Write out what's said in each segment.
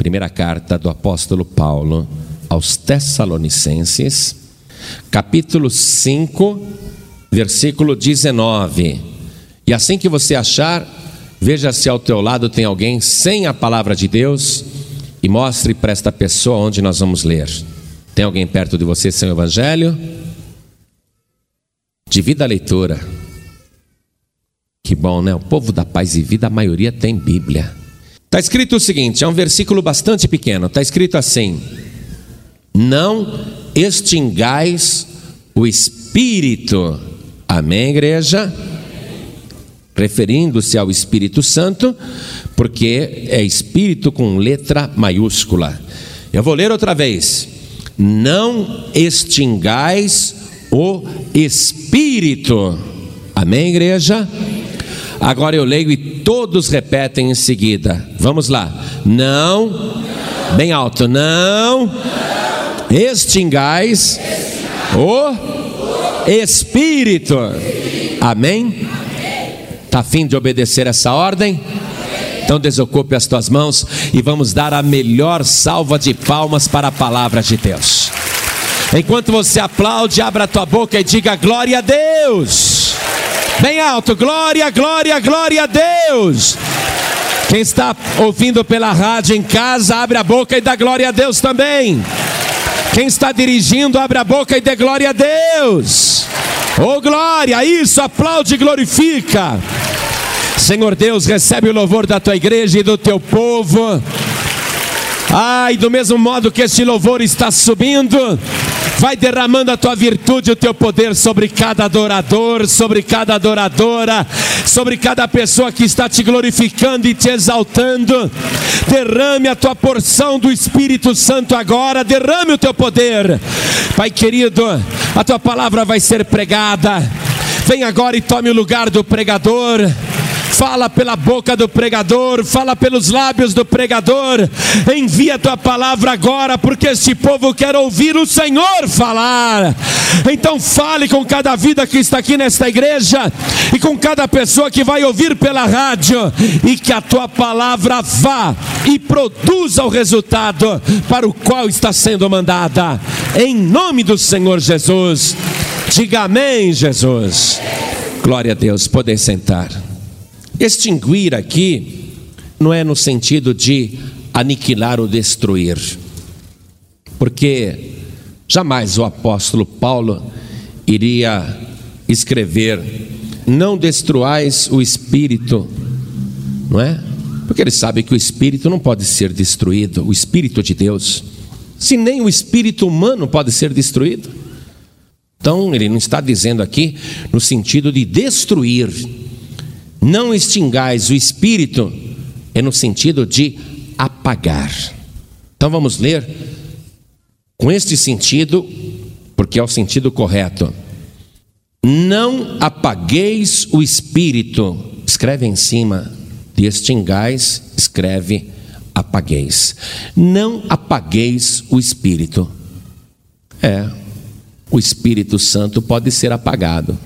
Primeira carta do apóstolo Paulo aos Tessalonicenses, capítulo 5, versículo 19. E assim que você achar, veja se ao teu lado tem alguém sem a palavra de Deus e mostre para esta pessoa onde nós vamos ler. Tem alguém perto de você sem o evangelho? Divida a leitura. Que bom, né? O povo da paz e vida, a maioria tem Bíblia. Está escrito o seguinte: é um versículo bastante pequeno. Está escrito assim: Não extingais o espírito. Amém, igreja? Referindo-se ao Espírito Santo, porque é espírito com letra maiúscula. Eu vou ler outra vez. Não extingais o espírito. Amém, igreja? Agora eu leio e todos repetem em seguida. Vamos lá. Não, bem alto, não, extingais o espírito. Amém? Está afim de obedecer essa ordem? Então desocupe as tuas mãos e vamos dar a melhor salva de palmas para a palavra de Deus. Enquanto você aplaude, abra a tua boca e diga glória a Deus. Bem alto, glória, glória, glória a Deus. Quem está ouvindo pela rádio em casa, abre a boca e dá glória a Deus também. Quem está dirigindo, abre a boca e dê glória a Deus. Oh glória, isso, aplaude e glorifica. Senhor Deus, recebe o louvor da tua igreja e do teu povo. Ai, do mesmo modo que este louvor está subindo, vai derramando a tua virtude, o teu poder sobre cada adorador, sobre cada adoradora, sobre cada pessoa que está te glorificando e te exaltando. Derrame a tua porção do Espírito Santo agora, derrame o teu poder. Pai querido, a tua palavra vai ser pregada. Vem agora e tome o lugar do pregador fala pela boca do pregador, fala pelos lábios do pregador, envia tua palavra agora, porque este povo quer ouvir o Senhor falar. Então fale com cada vida que está aqui nesta igreja e com cada pessoa que vai ouvir pela rádio, e que a tua palavra vá e produza o resultado para o qual está sendo mandada, em nome do Senhor Jesus. Diga amém, Jesus. Glória a Deus, poder sentar. Extinguir aqui não é no sentido de aniquilar ou destruir, porque jamais o apóstolo Paulo iria escrever: Não destruais o espírito, não é? Porque ele sabe que o espírito não pode ser destruído, o espírito de Deus, se nem o espírito humano pode ser destruído. Então, ele não está dizendo aqui no sentido de destruir, não extingais o espírito, é no sentido de apagar. Então vamos ler com este sentido, porque é o sentido correto. Não apagueis o espírito, escreve em cima de extingais, escreve apagueis. Não apagueis o espírito. É, o Espírito Santo pode ser apagado.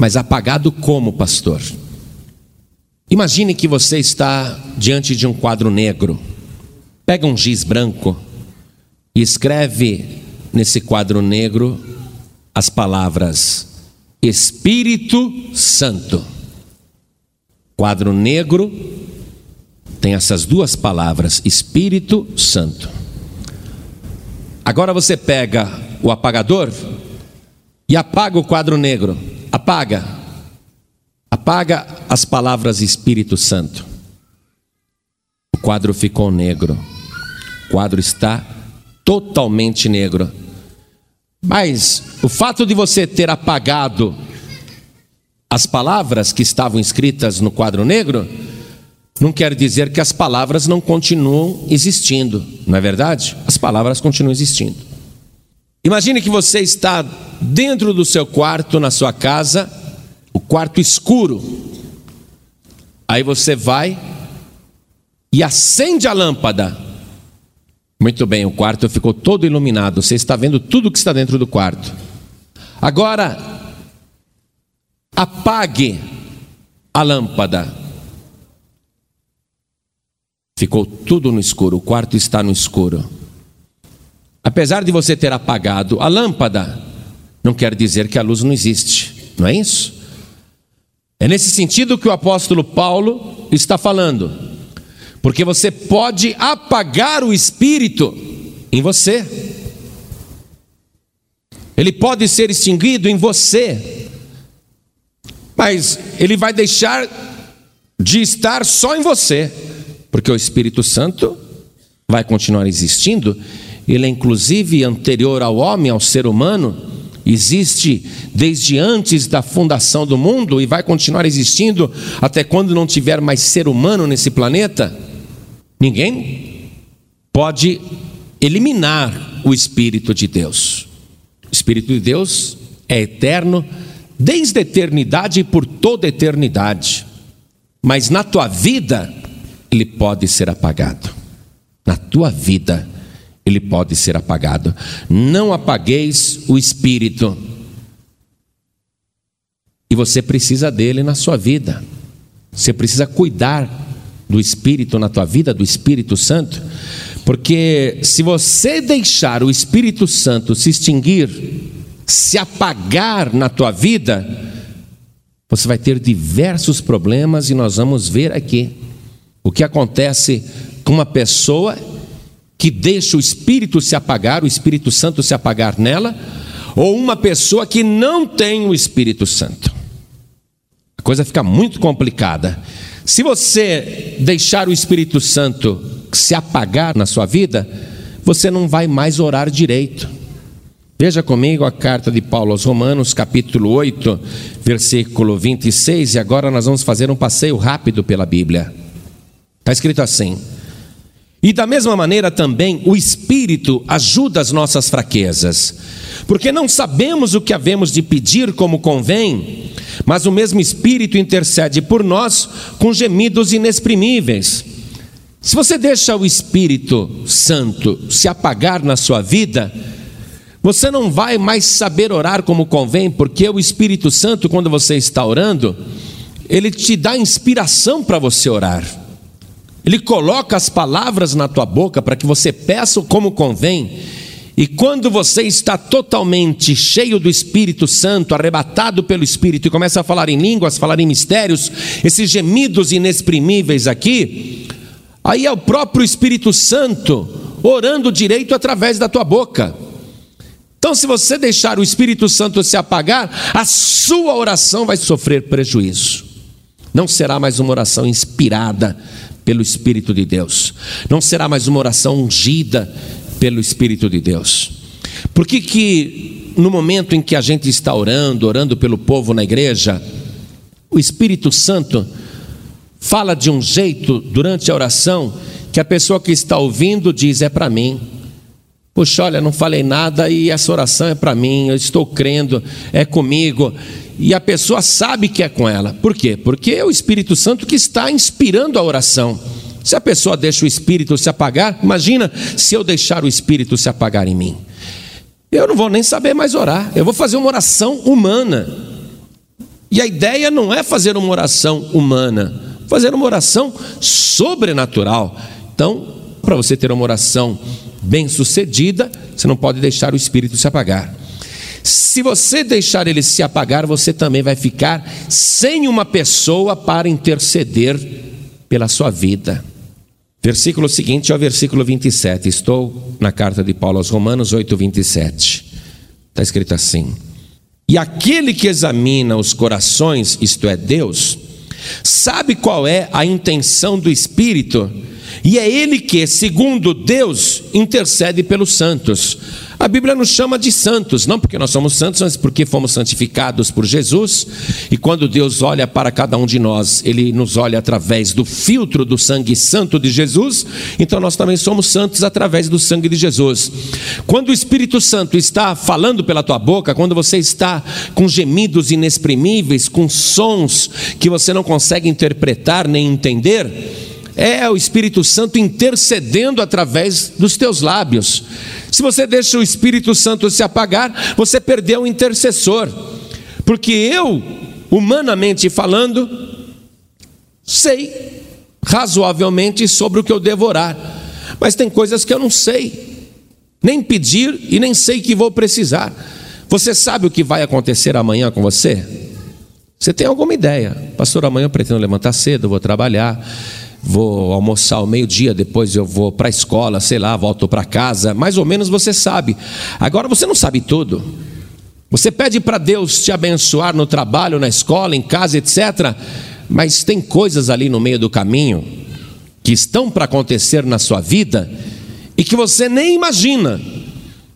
Mas apagado como, pastor? Imagine que você está diante de um quadro negro. Pega um giz branco e escreve nesse quadro negro as palavras Espírito Santo. Quadro negro tem essas duas palavras, Espírito Santo. Agora você pega o apagador e apaga o quadro negro apaga, apaga as palavras Espírito Santo. O quadro ficou negro, o quadro está totalmente negro. Mas o fato de você ter apagado as palavras que estavam escritas no quadro negro, não quer dizer que as palavras não continuam existindo, não é verdade? As palavras continuam existindo. Imagine que você está dentro do seu quarto, na sua casa, o quarto escuro. Aí você vai e acende a lâmpada. Muito bem, o quarto ficou todo iluminado. Você está vendo tudo que está dentro do quarto. Agora, apague a lâmpada. ficou tudo no escuro, o quarto está no escuro. Apesar de você ter apagado a lâmpada, não quer dizer que a luz não existe, não é isso? É nesse sentido que o apóstolo Paulo está falando, porque você pode apagar o espírito em você, ele pode ser extinguido em você, mas ele vai deixar de estar só em você, porque o Espírito Santo vai continuar existindo, ele é inclusive anterior ao homem, ao ser humano, existe desde antes da fundação do mundo e vai continuar existindo até quando não tiver mais ser humano nesse planeta. Ninguém pode eliminar o Espírito de Deus. O Espírito de Deus é eterno desde a eternidade e por toda a eternidade. Mas na tua vida, ele pode ser apagado. Na tua vida, ele pode ser apagado. Não apagueis o espírito. E você precisa dele na sua vida. Você precisa cuidar do espírito na tua vida, do Espírito Santo, porque se você deixar o Espírito Santo se extinguir, se apagar na tua vida, você vai ter diversos problemas e nós vamos ver aqui o que acontece com uma pessoa que deixa o espírito se apagar, o Espírito Santo se apagar nela, ou uma pessoa que não tem o Espírito Santo. A coisa fica muito complicada. Se você deixar o Espírito Santo se apagar na sua vida, você não vai mais orar direito. Veja comigo a carta de Paulo aos Romanos, capítulo 8, versículo 26, e agora nós vamos fazer um passeio rápido pela Bíblia. Está escrito assim: e da mesma maneira também o Espírito ajuda as nossas fraquezas, porque não sabemos o que havemos de pedir como convém, mas o mesmo Espírito intercede por nós com gemidos inexprimíveis. Se você deixa o Espírito Santo se apagar na sua vida, você não vai mais saber orar como convém, porque o Espírito Santo, quando você está orando, ele te dá inspiração para você orar. Ele coloca as palavras na tua boca para que você peça como convém. E quando você está totalmente cheio do Espírito Santo, arrebatado pelo Espírito e começa a falar em línguas, falar em mistérios, esses gemidos inexprimíveis aqui, aí é o próprio Espírito Santo orando direito através da tua boca. Então, se você deixar o Espírito Santo se apagar, a sua oração vai sofrer prejuízo. Não será mais uma oração inspirada pelo Espírito de Deus. Não será mais uma oração ungida pelo Espírito de Deus. Por que que no momento em que a gente está orando, orando pelo povo na igreja, o Espírito Santo fala de um jeito durante a oração que a pessoa que está ouvindo diz é para mim. Puxa, olha, não falei nada e essa oração é para mim, eu estou crendo, é comigo e a pessoa sabe que é com ela. Por quê? Porque é o Espírito Santo que está inspirando a oração. Se a pessoa deixa o Espírito se apagar, imagina se eu deixar o Espírito se apagar em mim. Eu não vou nem saber mais orar, eu vou fazer uma oração humana. E a ideia não é fazer uma oração humana, fazer uma oração sobrenatural. Então, para você ter uma oração bem sucedida, você não pode deixar o Espírito se apagar. Se você deixar ele se apagar, você também vai ficar sem uma pessoa para interceder pela sua vida. Versículo seguinte é o versículo 27. Estou na carta de Paulo aos Romanos 8, 27. Está escrito assim: E aquele que examina os corações, isto é, Deus, sabe qual é a intenção do Espírito, e é Ele que, segundo Deus, intercede pelos santos. A Bíblia nos chama de santos, não porque nós somos santos, mas porque fomos santificados por Jesus. E quando Deus olha para cada um de nós, Ele nos olha através do filtro do sangue santo de Jesus. Então nós também somos santos através do sangue de Jesus. Quando o Espírito Santo está falando pela tua boca, quando você está com gemidos inexprimíveis, com sons que você não consegue interpretar nem entender, é o Espírito Santo intercedendo através dos teus lábios. Se você deixa o Espírito Santo se apagar, você perdeu o intercessor. Porque eu, humanamente falando, sei razoavelmente sobre o que eu devorar. Mas tem coisas que eu não sei, nem pedir e nem sei que vou precisar. Você sabe o que vai acontecer amanhã com você? Você tem alguma ideia? Pastor, amanhã eu pretendo levantar cedo, vou trabalhar, vou almoçar ao meio-dia, depois eu vou para a escola, sei lá, volto para casa. Mais ou menos você sabe. Agora você não sabe tudo. Você pede para Deus te abençoar no trabalho, na escola, em casa, etc. Mas tem coisas ali no meio do caminho que estão para acontecer na sua vida e que você nem imagina.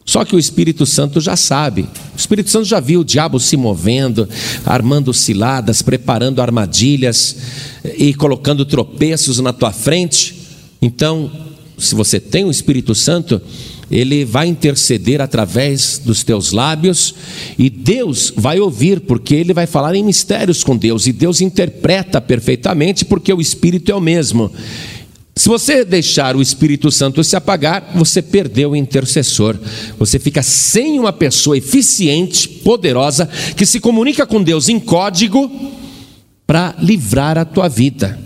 Só que o Espírito Santo já sabe. O Espírito Santo já viu o diabo se movendo, armando ciladas, preparando armadilhas e colocando tropeços na tua frente. Então, se você tem o Espírito Santo, ele vai interceder através dos teus lábios e Deus vai ouvir, porque ele vai falar em mistérios com Deus e Deus interpreta perfeitamente, porque o Espírito é o mesmo. Se você deixar o Espírito Santo se apagar, você perdeu o intercessor. Você fica sem uma pessoa eficiente, poderosa, que se comunica com Deus em código para livrar a tua vida.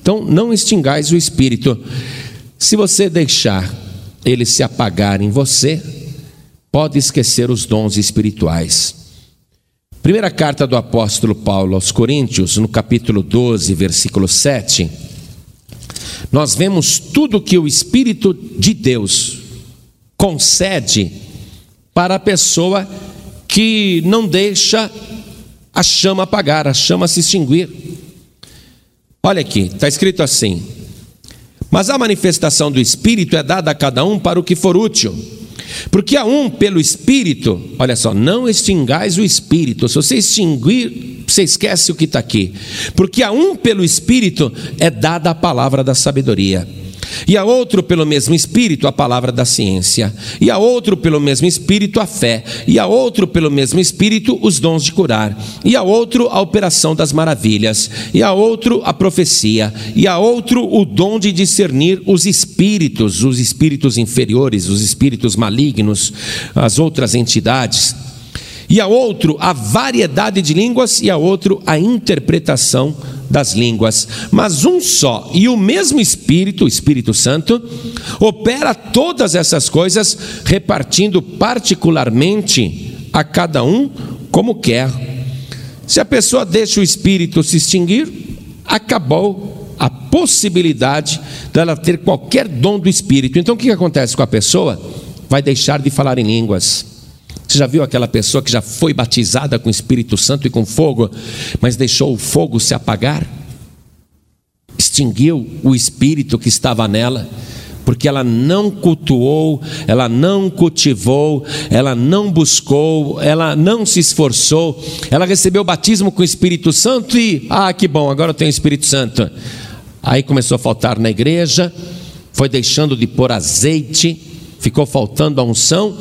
Então, não extingais o Espírito. Se você deixar ele se apagar em você, pode esquecer os dons espirituais. Primeira carta do apóstolo Paulo aos Coríntios, no capítulo 12, versículo 7, nós vemos tudo que o Espírito de Deus concede para a pessoa que não deixa a chama apagar, a chama se extinguir. Olha aqui, está escrito assim: mas a manifestação do Espírito é dada a cada um para o que for útil. Porque a um pelo Espírito, olha só, não extingais o Espírito. Se você extinguir, você esquece o que está aqui. Porque a um pelo Espírito é dada a palavra da sabedoria e a outro pelo mesmo Espírito a palavra da ciência, e a outro pelo mesmo Espírito a fé, e a outro pelo mesmo Espírito os dons de curar, e a outro a operação das maravilhas, e a outro a profecia, e a outro o dom de discernir os espíritos, os espíritos inferiores, os espíritos malignos, as outras entidades e a outro a variedade de línguas, e a outro a interpretação das línguas. Mas um só e o mesmo Espírito, o Espírito Santo, opera todas essas coisas, repartindo particularmente a cada um como quer. Se a pessoa deixa o Espírito se extinguir, acabou a possibilidade dela ter qualquer dom do Espírito. Então o que acontece com a pessoa? Vai deixar de falar em línguas você já viu aquela pessoa que já foi batizada com o Espírito Santo e com fogo, mas deixou o fogo se apagar? Extinguiu o espírito que estava nela, porque ela não cultuou, ela não cultivou, ela não buscou, ela não se esforçou, ela recebeu o batismo com o Espírito Santo e, ah, que bom, agora eu tenho o Espírito Santo. Aí começou a faltar na igreja, foi deixando de pôr azeite, ficou faltando a unção,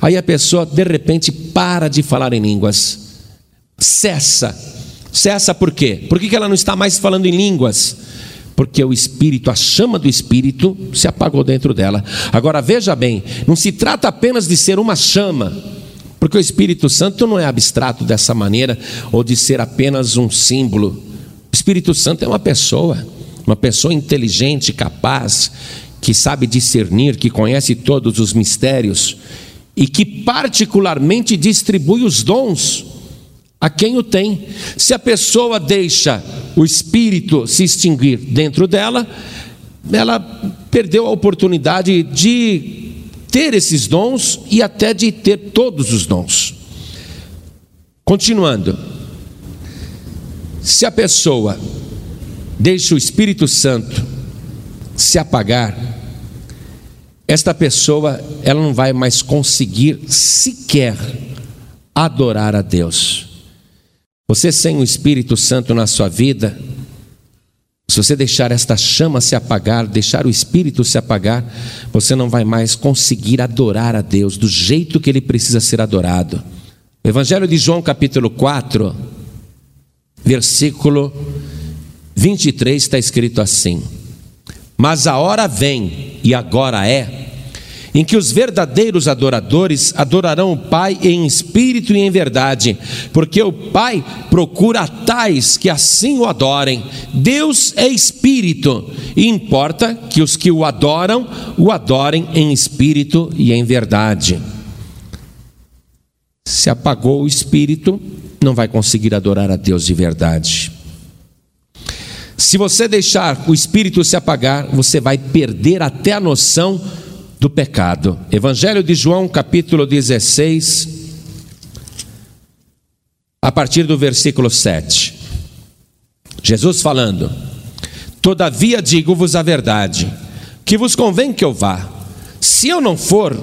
Aí a pessoa de repente para de falar em línguas, cessa. Cessa por quê? Por que ela não está mais falando em línguas? Porque o espírito, a chama do espírito, se apagou dentro dela. Agora veja bem, não se trata apenas de ser uma chama, porque o Espírito Santo não é abstrato dessa maneira, ou de ser apenas um símbolo. O Espírito Santo é uma pessoa, uma pessoa inteligente, capaz, que sabe discernir, que conhece todos os mistérios e que particularmente distribui os dons a quem o tem. Se a pessoa deixa o espírito se extinguir dentro dela, ela perdeu a oportunidade de ter esses dons e até de ter todos os dons. Continuando, se a pessoa deixa o Espírito Santo se apagar, esta pessoa ela não vai mais conseguir sequer adorar a Deus. Você sem o Espírito Santo na sua vida, se você deixar esta chama se apagar, deixar o Espírito se apagar, você não vai mais conseguir adorar a Deus do jeito que ele precisa ser adorado. Evangelho de João, capítulo 4, versículo 23, está escrito assim: Mas a hora vem, e agora é, em que os verdadeiros adoradores adorarão o Pai em espírito e em verdade, porque o Pai procura tais que assim o adorem. Deus é espírito, e importa que os que o adoram o adorem em espírito e em verdade. Se apagou o espírito, não vai conseguir adorar a Deus de verdade. Se você deixar o espírito se apagar, você vai perder até a noção do pecado. Evangelho de João, capítulo 16, a partir do versículo 7. Jesus falando: Todavia digo-vos a verdade, que vos convém que eu vá. Se eu não for,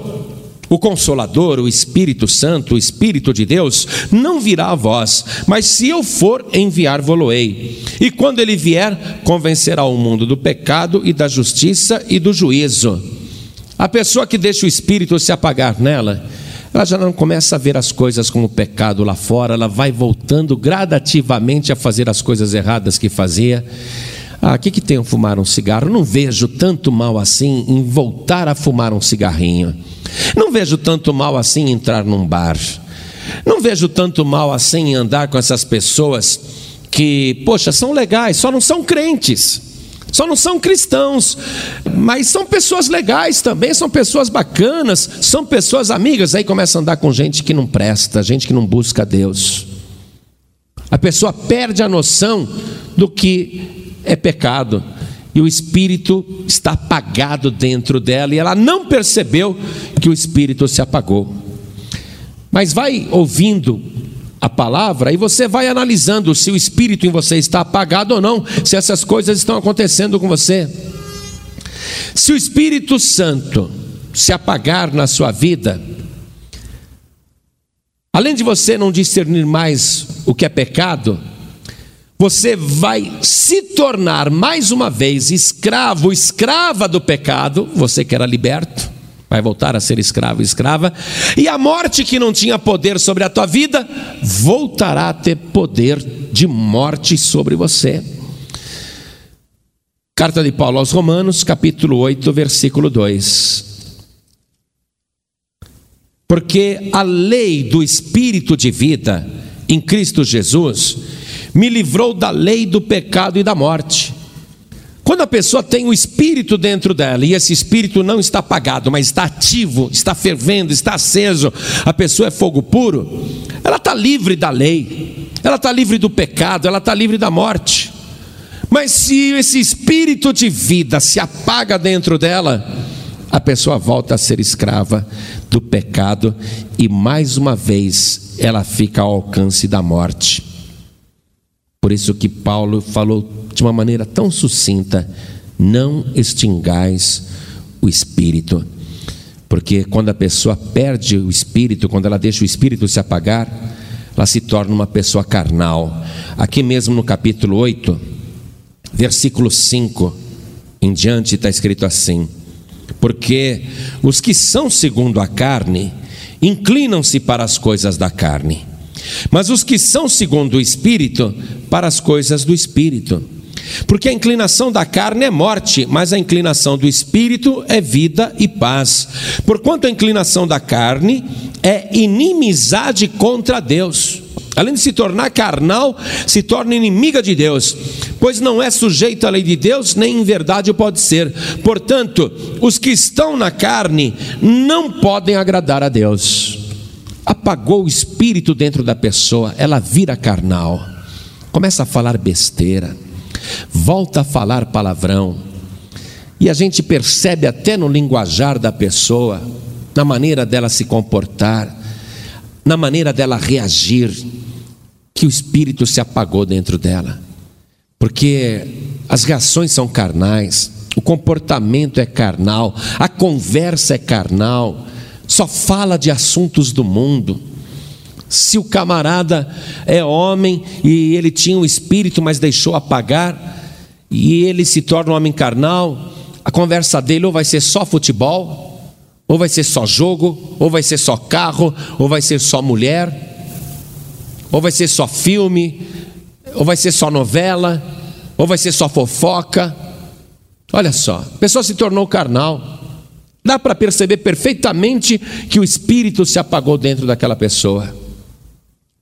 o Consolador, o Espírito Santo, o Espírito de Deus, não virá a vós, mas se eu for, enviar-vos-ei. E quando ele vier, convencerá o mundo do pecado e da justiça e do juízo. A pessoa que deixa o Espírito se apagar nela, ela já não começa a ver as coisas como pecado lá fora, ela vai voltando gradativamente a fazer as coisas erradas que fazia. Ah, que, que tem fumar um cigarro? Não vejo tanto mal assim em voltar a fumar um cigarrinho. Não vejo tanto mal assim em entrar num bar. Não vejo tanto mal assim em andar com essas pessoas que, poxa, são legais, só não são crentes, só não são cristãos, mas são pessoas legais também, são pessoas bacanas, são pessoas amigas. Aí começa a andar com gente que não presta, gente que não busca Deus. A pessoa perde a noção do que é pecado e o espírito está apagado dentro dela e ela não percebeu que o espírito se apagou. Mas vai ouvindo a palavra e você vai analisando se o espírito em você está apagado ou não, se essas coisas estão acontecendo com você. Se o Espírito Santo se apagar na sua vida, além de você não discernir mais o que é pecado, você vai se tornar mais uma vez escravo, escrava do pecado, você que era liberto, vai voltar a ser escravo, escrava, e a morte que não tinha poder sobre a tua vida, voltará a ter poder de morte sobre você. Carta de Paulo aos Romanos, capítulo 8, versículo 2. Porque a lei do espírito de vida em Cristo Jesus me livrou da lei do pecado e da morte. Quando a pessoa tem o espírito dentro dela e esse espírito não está apagado, mas está ativo, está fervendo, está aceso, a pessoa é fogo puro, ela está livre da lei, ela está livre do pecado, ela está livre da morte. Mas se esse espírito de vida se apaga dentro dela, a pessoa volta a ser escrava do pecado e mais uma vez ela fica ao alcance da morte. Por isso que Paulo falou de uma maneira tão sucinta: não extingais o espírito. Porque quando a pessoa perde o espírito, quando ela deixa o espírito se apagar, ela se torna uma pessoa carnal. Aqui mesmo no capítulo 8, versículo 5 em diante, está escrito assim: Porque os que são segundo a carne inclinam-se para as coisas da carne mas os que são segundo o Espírito, para as coisas do Espírito. Porque a inclinação da carne é morte, mas a inclinação do espírito é vida e paz. Porquanto a inclinação da carne é inimizade contra Deus. Além de se tornar carnal, se torna inimiga de Deus, pois não é sujeita à lei de Deus, nem em verdade pode ser. Portanto, os que estão na carne não podem agradar a Deus. Apagou o espírito dentro da pessoa, ela vira carnal, começa a falar besteira, volta a falar palavrão, e a gente percebe até no linguajar da pessoa, na maneira dela se comportar, na maneira dela reagir, que o espírito se apagou dentro dela, porque as reações são carnais, o comportamento é carnal, a conversa é carnal, só fala de assuntos do mundo. Se o camarada é homem e ele tinha um espírito, mas deixou apagar, e ele se torna um homem carnal, a conversa dele ou vai ser só futebol, ou vai ser só jogo, ou vai ser só carro, ou vai ser só mulher, ou vai ser só filme, ou vai ser só novela, ou vai ser só fofoca. Olha só, a pessoa se tornou carnal. Dá para perceber perfeitamente que o espírito se apagou dentro daquela pessoa.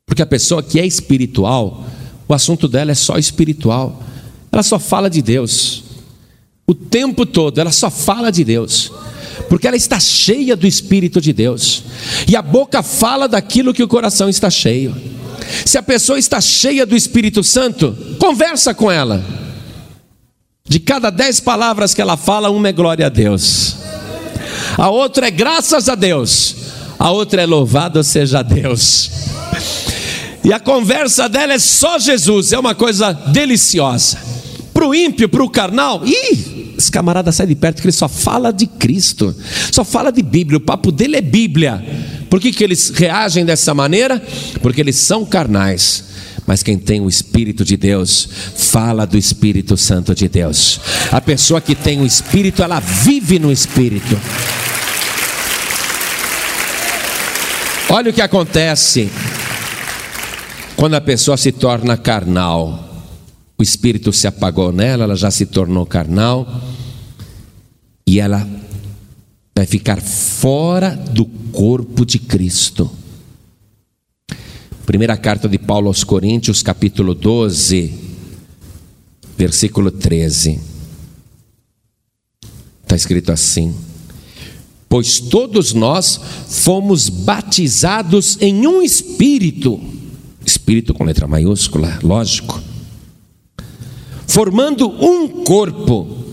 Porque a pessoa que é espiritual, o assunto dela é só espiritual. Ela só fala de Deus. O tempo todo ela só fala de Deus. Porque ela está cheia do espírito de Deus. E a boca fala daquilo que o coração está cheio. Se a pessoa está cheia do Espírito Santo, conversa com ela. De cada dez palavras que ela fala, uma é glória a Deus a outra é graças a Deus, a outra é louvado seja Deus. E a conversa dela é só Jesus, é uma coisa deliciosa. Para o ímpio, para o carnal, ih, esse camarada sai de perto que ele só fala de Cristo, só fala de Bíblia, o papo dele é Bíblia. Por que, que eles reagem dessa maneira? Porque eles são carnais. Mas quem tem o Espírito de Deus, fala do Espírito Santo de Deus. A pessoa que tem o Espírito, ela vive no Espírito. Olha o que acontece quando a pessoa se torna carnal. O espírito se apagou nela, ela já se tornou carnal e ela vai ficar fora do corpo de Cristo. Primeira carta de Paulo aos Coríntios, capítulo 12, versículo 13. Está escrito assim: Pois todos nós fomos batizados em um espírito, espírito com letra maiúscula, lógico, formando um corpo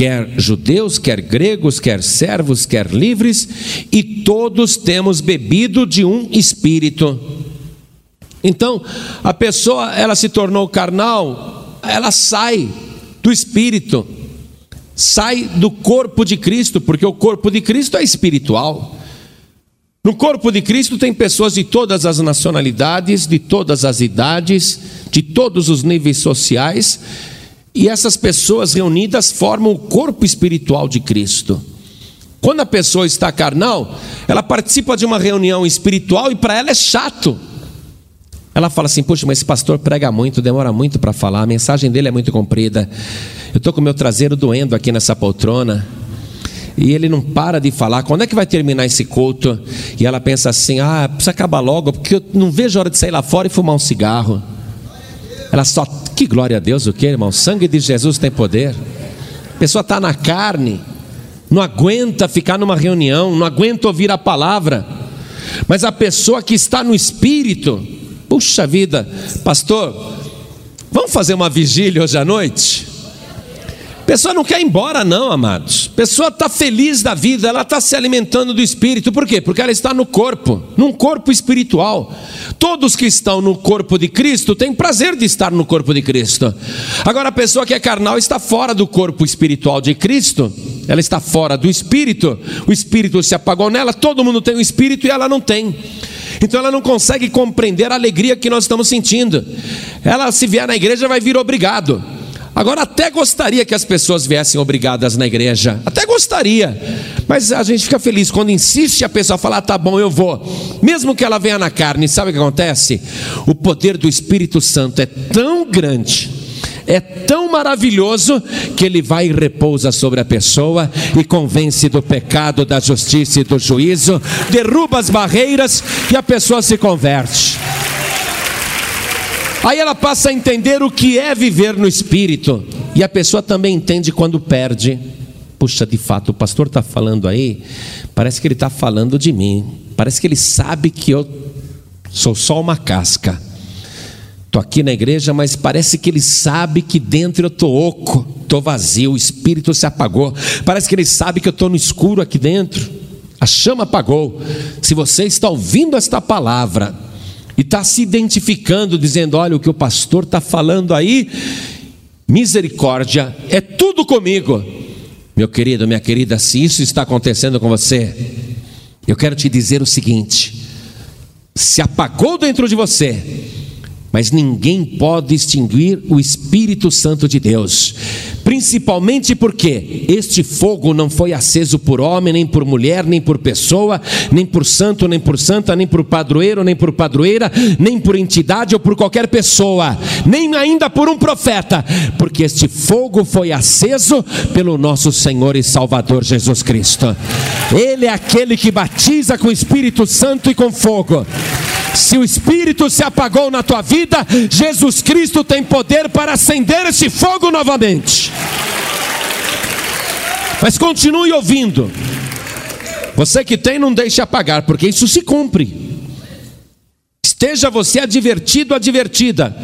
quer judeus, quer gregos, quer servos, quer livres, e todos temos bebido de um espírito. Então, a pessoa, ela se tornou carnal, ela sai do espírito, sai do corpo de Cristo, porque o corpo de Cristo é espiritual. No corpo de Cristo tem pessoas de todas as nacionalidades, de todas as idades, de todos os níveis sociais, e essas pessoas reunidas formam o corpo espiritual de Cristo. Quando a pessoa está carnal, ela participa de uma reunião espiritual e para ela é chato. Ela fala assim: Poxa, mas esse pastor prega muito, demora muito para falar, a mensagem dele é muito comprida. Eu estou com o meu traseiro doendo aqui nessa poltrona. E ele não para de falar. Quando é que vai terminar esse culto? E ela pensa assim: Ah, precisa acabar logo, porque eu não vejo a hora de sair lá fora e fumar um cigarro. Ela só que glória a Deus, o que, irmão? O sangue de Jesus tem poder. A pessoa está na carne, não aguenta ficar numa reunião, não aguenta ouvir a palavra. Mas a pessoa que está no espírito, puxa vida, pastor, vamos fazer uma vigília hoje à noite? Pessoa não quer ir embora, não, amados. Pessoa está feliz da vida, ela está se alimentando do espírito. Por quê? Porque ela está no corpo, num corpo espiritual. Todos que estão no corpo de Cristo têm prazer de estar no corpo de Cristo. Agora, a pessoa que é carnal está fora do corpo espiritual de Cristo, ela está fora do espírito, o espírito se apagou nela, todo mundo tem o um espírito e ela não tem. Então ela não consegue compreender a alegria que nós estamos sentindo. Ela, se vier na igreja, vai vir obrigado. Agora, até gostaria que as pessoas viessem obrigadas na igreja, até gostaria, mas a gente fica feliz quando insiste a pessoa falar: ah, tá bom, eu vou, mesmo que ela venha na carne, sabe o que acontece? O poder do Espírito Santo é tão grande, é tão maravilhoso, que ele vai e repousa sobre a pessoa e convence do pecado, da justiça e do juízo, derruba as barreiras e a pessoa se converte. Aí ela passa a entender o que é viver no espírito. E a pessoa também entende quando perde. Puxa, de fato, o pastor está falando aí, parece que ele está falando de mim. Parece que ele sabe que eu sou só uma casca. Estou aqui na igreja, mas parece que ele sabe que dentro eu estou oco, estou vazio, o espírito se apagou. Parece que ele sabe que eu estou no escuro aqui dentro. A chama apagou. Se você está ouvindo esta palavra, e está se identificando, dizendo: olha, o que o pastor está falando aí, misericórdia, é tudo comigo. Meu querido, minha querida, se isso está acontecendo com você, eu quero te dizer o seguinte: se apagou dentro de você, Mas ninguém pode extinguir o Espírito Santo de Deus, principalmente porque este fogo não foi aceso por homem, nem por mulher, nem por pessoa, nem por santo, nem por santa, nem por padroeiro, nem por padroeira, nem por entidade ou por qualquer pessoa, nem ainda por um profeta, porque este fogo foi aceso pelo nosso Senhor e Salvador Jesus Cristo. Ele é aquele que batiza com o Espírito Santo e com fogo. Se o Espírito se apagou na tua vida, Jesus Cristo tem poder para acender esse fogo novamente. Mas continue ouvindo. Você que tem, não deixe apagar, porque isso se cumpre. Esteja você advertido, advertida.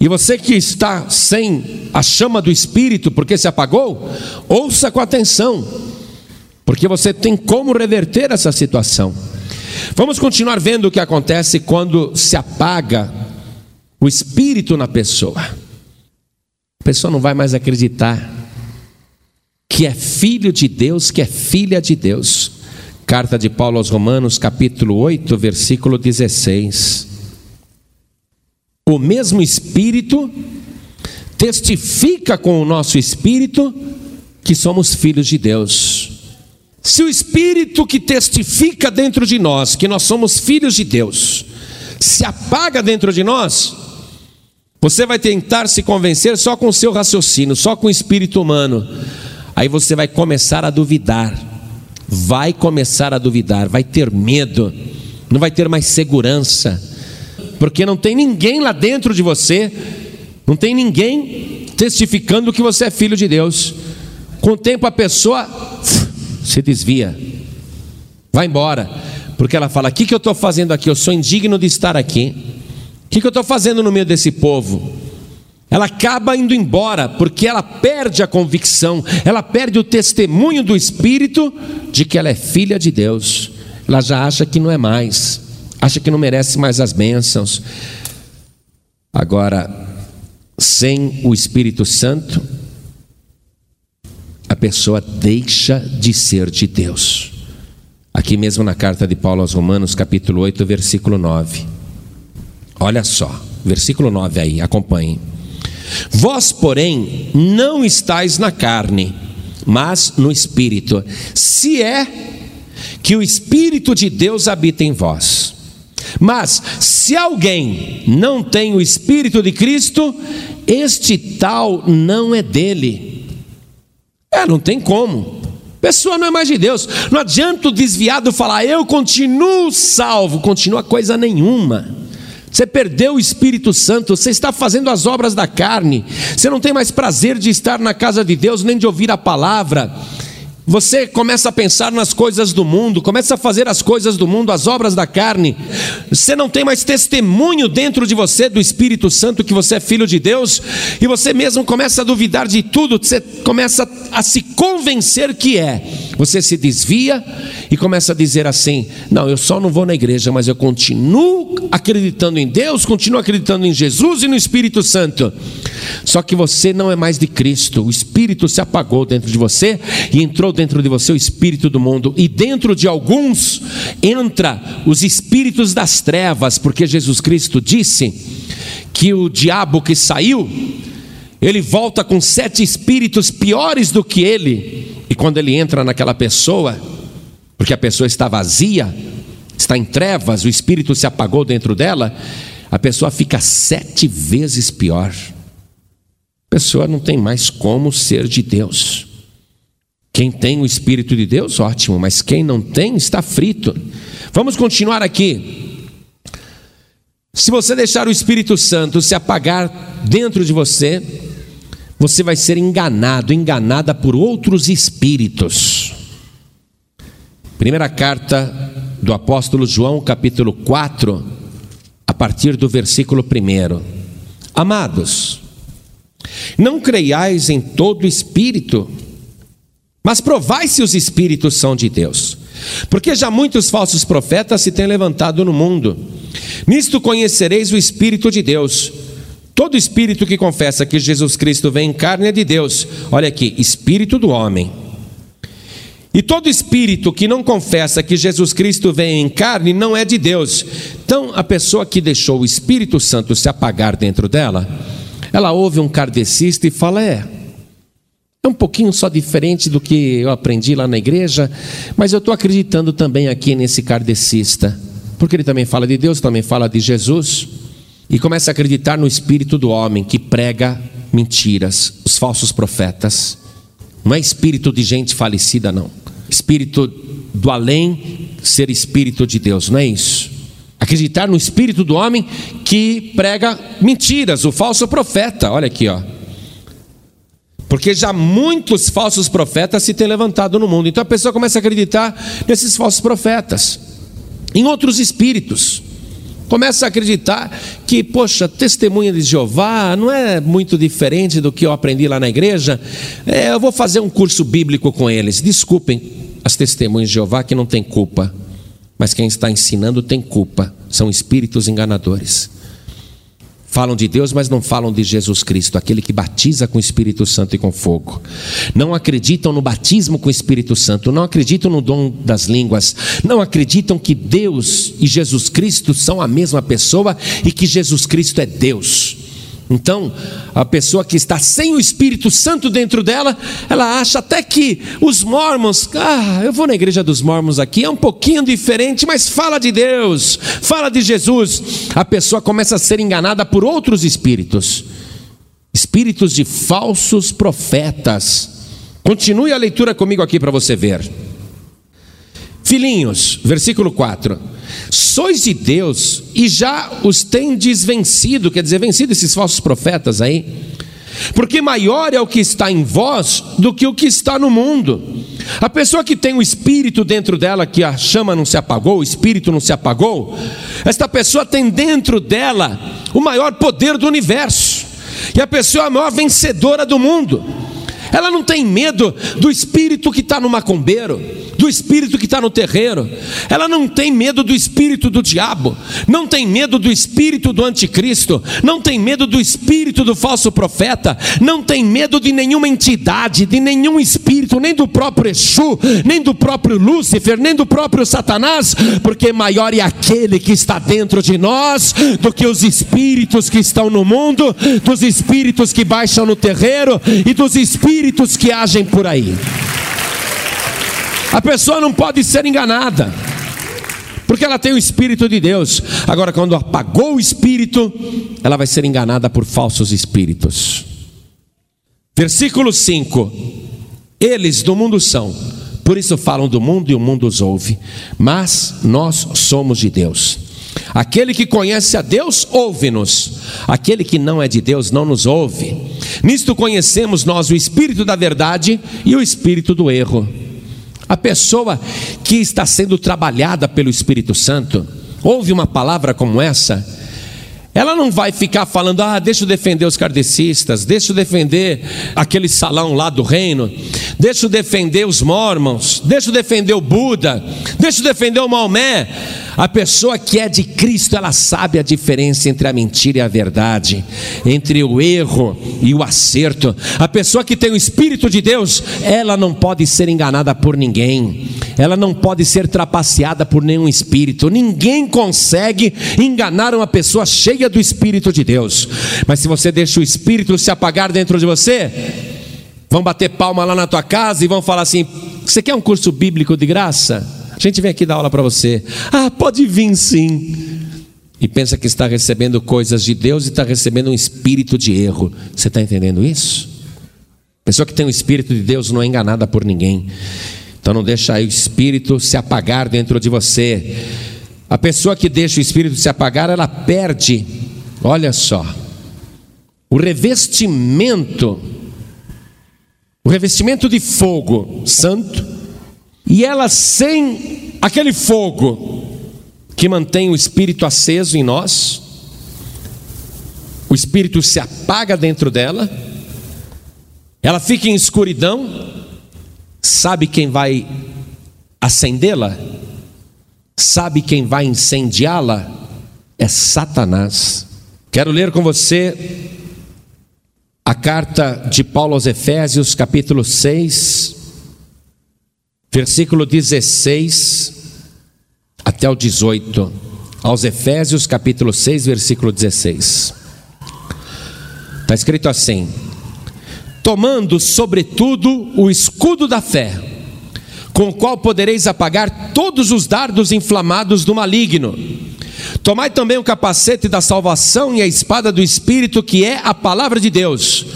E você que está sem a chama do Espírito, porque se apagou, ouça com atenção, porque você tem como reverter essa situação. Vamos continuar vendo o que acontece quando se apaga o espírito na pessoa. A pessoa não vai mais acreditar que é filho de Deus, que é filha de Deus. Carta de Paulo aos Romanos, capítulo 8, versículo 16. O mesmo espírito testifica com o nosso espírito que somos filhos de Deus. Se o Espírito que testifica dentro de nós que nós somos filhos de Deus se apaga dentro de nós, você vai tentar se convencer só com o seu raciocínio, só com o espírito humano. Aí você vai começar a duvidar, vai começar a duvidar, vai ter medo, não vai ter mais segurança, porque não tem ninguém lá dentro de você, não tem ninguém testificando que você é filho de Deus. Com o tempo a pessoa se desvia, vai embora, porque ela fala: O que, que eu estou fazendo aqui? Eu sou indigno de estar aqui. O que, que eu estou fazendo no meio desse povo? Ela acaba indo embora, porque ela perde a convicção, ela perde o testemunho do Espírito de que ela é filha de Deus. Ela já acha que não é mais, acha que não merece mais as bênçãos. Agora, sem o Espírito Santo, a pessoa deixa de ser de Deus. Aqui mesmo na carta de Paulo aos Romanos, capítulo 8, versículo 9. Olha só, versículo 9 aí, acompanhem. Vós, porém, não estáis na carne, mas no espírito, se é que o espírito de Deus habita em vós. Mas se alguém não tem o espírito de Cristo, este tal não é dele. É, não tem como. Pessoa não é mais de Deus. Não adianta o desviado falar, eu continuo salvo, continua coisa nenhuma. Você perdeu o Espírito Santo, você está fazendo as obras da carne, você não tem mais prazer de estar na casa de Deus, nem de ouvir a palavra. Você começa a pensar nas coisas do mundo, começa a fazer as coisas do mundo, as obras da carne. Você não tem mais testemunho dentro de você do Espírito Santo que você é filho de Deus, e você mesmo começa a duvidar de tudo, você começa a se convencer que é. Você se desvia e começa a dizer assim: Não, eu só não vou na igreja, mas eu continuo acreditando em Deus, continuo acreditando em Jesus e no Espírito Santo. Só que você não é mais de Cristo, o Espírito se apagou dentro de você e entrou dentro de você o espírito do mundo, e dentro de alguns entra os espíritos das trevas, porque Jesus Cristo disse que o diabo que saiu, ele volta com sete espíritos piores do que ele, e quando ele entra naquela pessoa, porque a pessoa está vazia, está em trevas, o espírito se apagou dentro dela, a pessoa fica sete vezes pior. A pessoa não tem mais como ser de Deus. Quem tem o Espírito de Deus, ótimo, mas quem não tem, está frito. Vamos continuar aqui. Se você deixar o Espírito Santo se apagar dentro de você, você vai ser enganado, enganada por outros espíritos. Primeira carta do apóstolo João, capítulo 4, a partir do versículo 1. Amados, não creiais em todo espírito, mas provai se os espíritos são de Deus. Porque já muitos falsos profetas se têm levantado no mundo. Nisto conhecereis o Espírito de Deus. Todo espírito que confessa que Jesus Cristo vem em carne é de Deus. Olha aqui, espírito do homem. E todo espírito que não confessa que Jesus Cristo vem em carne não é de Deus. Então, a pessoa que deixou o Espírito Santo se apagar dentro dela, ela ouve um kardecista e fala: É, é um pouquinho só diferente do que eu aprendi lá na igreja, mas eu estou acreditando também aqui nesse kardecista, porque ele também fala de Deus, também fala de Jesus, e começa a acreditar no espírito do homem que prega mentiras, os falsos profetas. Não é espírito de gente falecida, não. Espírito do além ser espírito de Deus, não é isso. Acreditar no espírito do homem que prega mentiras, o falso profeta. Olha aqui, ó. Porque já muitos falsos profetas se têm levantado no mundo. Então a pessoa começa a acreditar nesses falsos profetas, em outros espíritos. Começa a acreditar que, poxa, testemunha de Jeová não é muito diferente do que eu aprendi lá na igreja. É, eu vou fazer um curso bíblico com eles. Desculpem as testemunhas de Jeová que não tem culpa, mas quem está ensinando tem culpa. São espíritos enganadores. Falam de Deus, mas não falam de Jesus Cristo, aquele que batiza com o Espírito Santo e com fogo. Não acreditam no batismo com o Espírito Santo, não acreditam no dom das línguas, não acreditam que Deus e Jesus Cristo são a mesma pessoa e que Jesus Cristo é Deus. Então, a pessoa que está sem o Espírito Santo dentro dela, ela acha até que os mormons, ah, eu vou na igreja dos mormons aqui, é um pouquinho diferente, mas fala de Deus, fala de Jesus. A pessoa começa a ser enganada por outros espíritos, espíritos de falsos profetas. Continue a leitura comigo aqui para você ver. Filhinhos, versículo 4. Sois de Deus e já os tendes vencido, quer dizer, vencido esses falsos profetas aí. Porque maior é o que está em vós do que o que está no mundo. A pessoa que tem o espírito dentro dela, que a chama não se apagou, o espírito não se apagou, esta pessoa tem dentro dela o maior poder do universo. E a pessoa é a maior vencedora do mundo. Ela não tem medo do espírito que está no macumbeiro, do espírito que está no terreiro. Ela não tem medo do espírito do diabo, não tem medo do espírito do anticristo, não tem medo do espírito do falso profeta, não tem medo de nenhuma entidade, de nenhum espírito, nem do próprio Exu, nem do próprio Lúcifer, nem do próprio Satanás, porque maior é aquele que está dentro de nós do que os espíritos que estão no mundo, dos espíritos que baixam no terreiro e dos espíritos espíritos que agem por aí. A pessoa não pode ser enganada, porque ela tem o Espírito de Deus. Agora, quando apagou o Espírito, ela vai ser enganada por falsos espíritos. Versículo 5: Eles do mundo são, por isso falam do mundo e o mundo os ouve, mas nós somos de Deus. Aquele que conhece a Deus, ouve-nos. Aquele que não é de Deus, não nos ouve. Nisto conhecemos nós o espírito da verdade e o espírito do erro. A pessoa que está sendo trabalhada pelo Espírito Santo, ouve uma palavra como essa, ela não vai ficar falando, ah, deixa eu defender os kardecistas, deixa eu defender aquele salão lá do reino, deixa eu defender os mormons, deixa eu defender o Buda, deixa eu defender o Maomé. A pessoa que é de Cristo, ela sabe a diferença entre a mentira e a verdade, entre o erro e o acerto. A pessoa que tem o Espírito de Deus, ela não pode ser enganada por ninguém, ela não pode ser trapaceada por nenhum espírito. Ninguém consegue enganar uma pessoa cheia do Espírito de Deus. Mas se você deixa o Espírito se apagar dentro de você, vão bater palma lá na tua casa e vão falar assim: você quer um curso bíblico de graça? A gente vem aqui dar aula para você. Ah, pode vir sim. E pensa que está recebendo coisas de Deus e está recebendo um espírito de erro. Você está entendendo isso? Pessoa que tem o espírito de Deus não é enganada por ninguém. Então não deixa o espírito se apagar dentro de você. A pessoa que deixa o espírito se apagar, ela perde. Olha só. O revestimento o revestimento de fogo santo e ela sem aquele fogo que mantém o espírito aceso em nós, o espírito se apaga dentro dela, ela fica em escuridão, sabe quem vai acendê-la? Sabe quem vai incendiá-la? É Satanás. Quero ler com você a carta de Paulo aos Efésios, capítulo 6, versículo 16 até o 18, aos Efésios, capítulo 6, versículo 16. Está escrito assim: Tomando, sobretudo, o escudo da fé, com o qual podereis apagar todos os dardos inflamados do maligno Tomai também o capacete da salvação e a espada do Espírito, que é a palavra de Deus,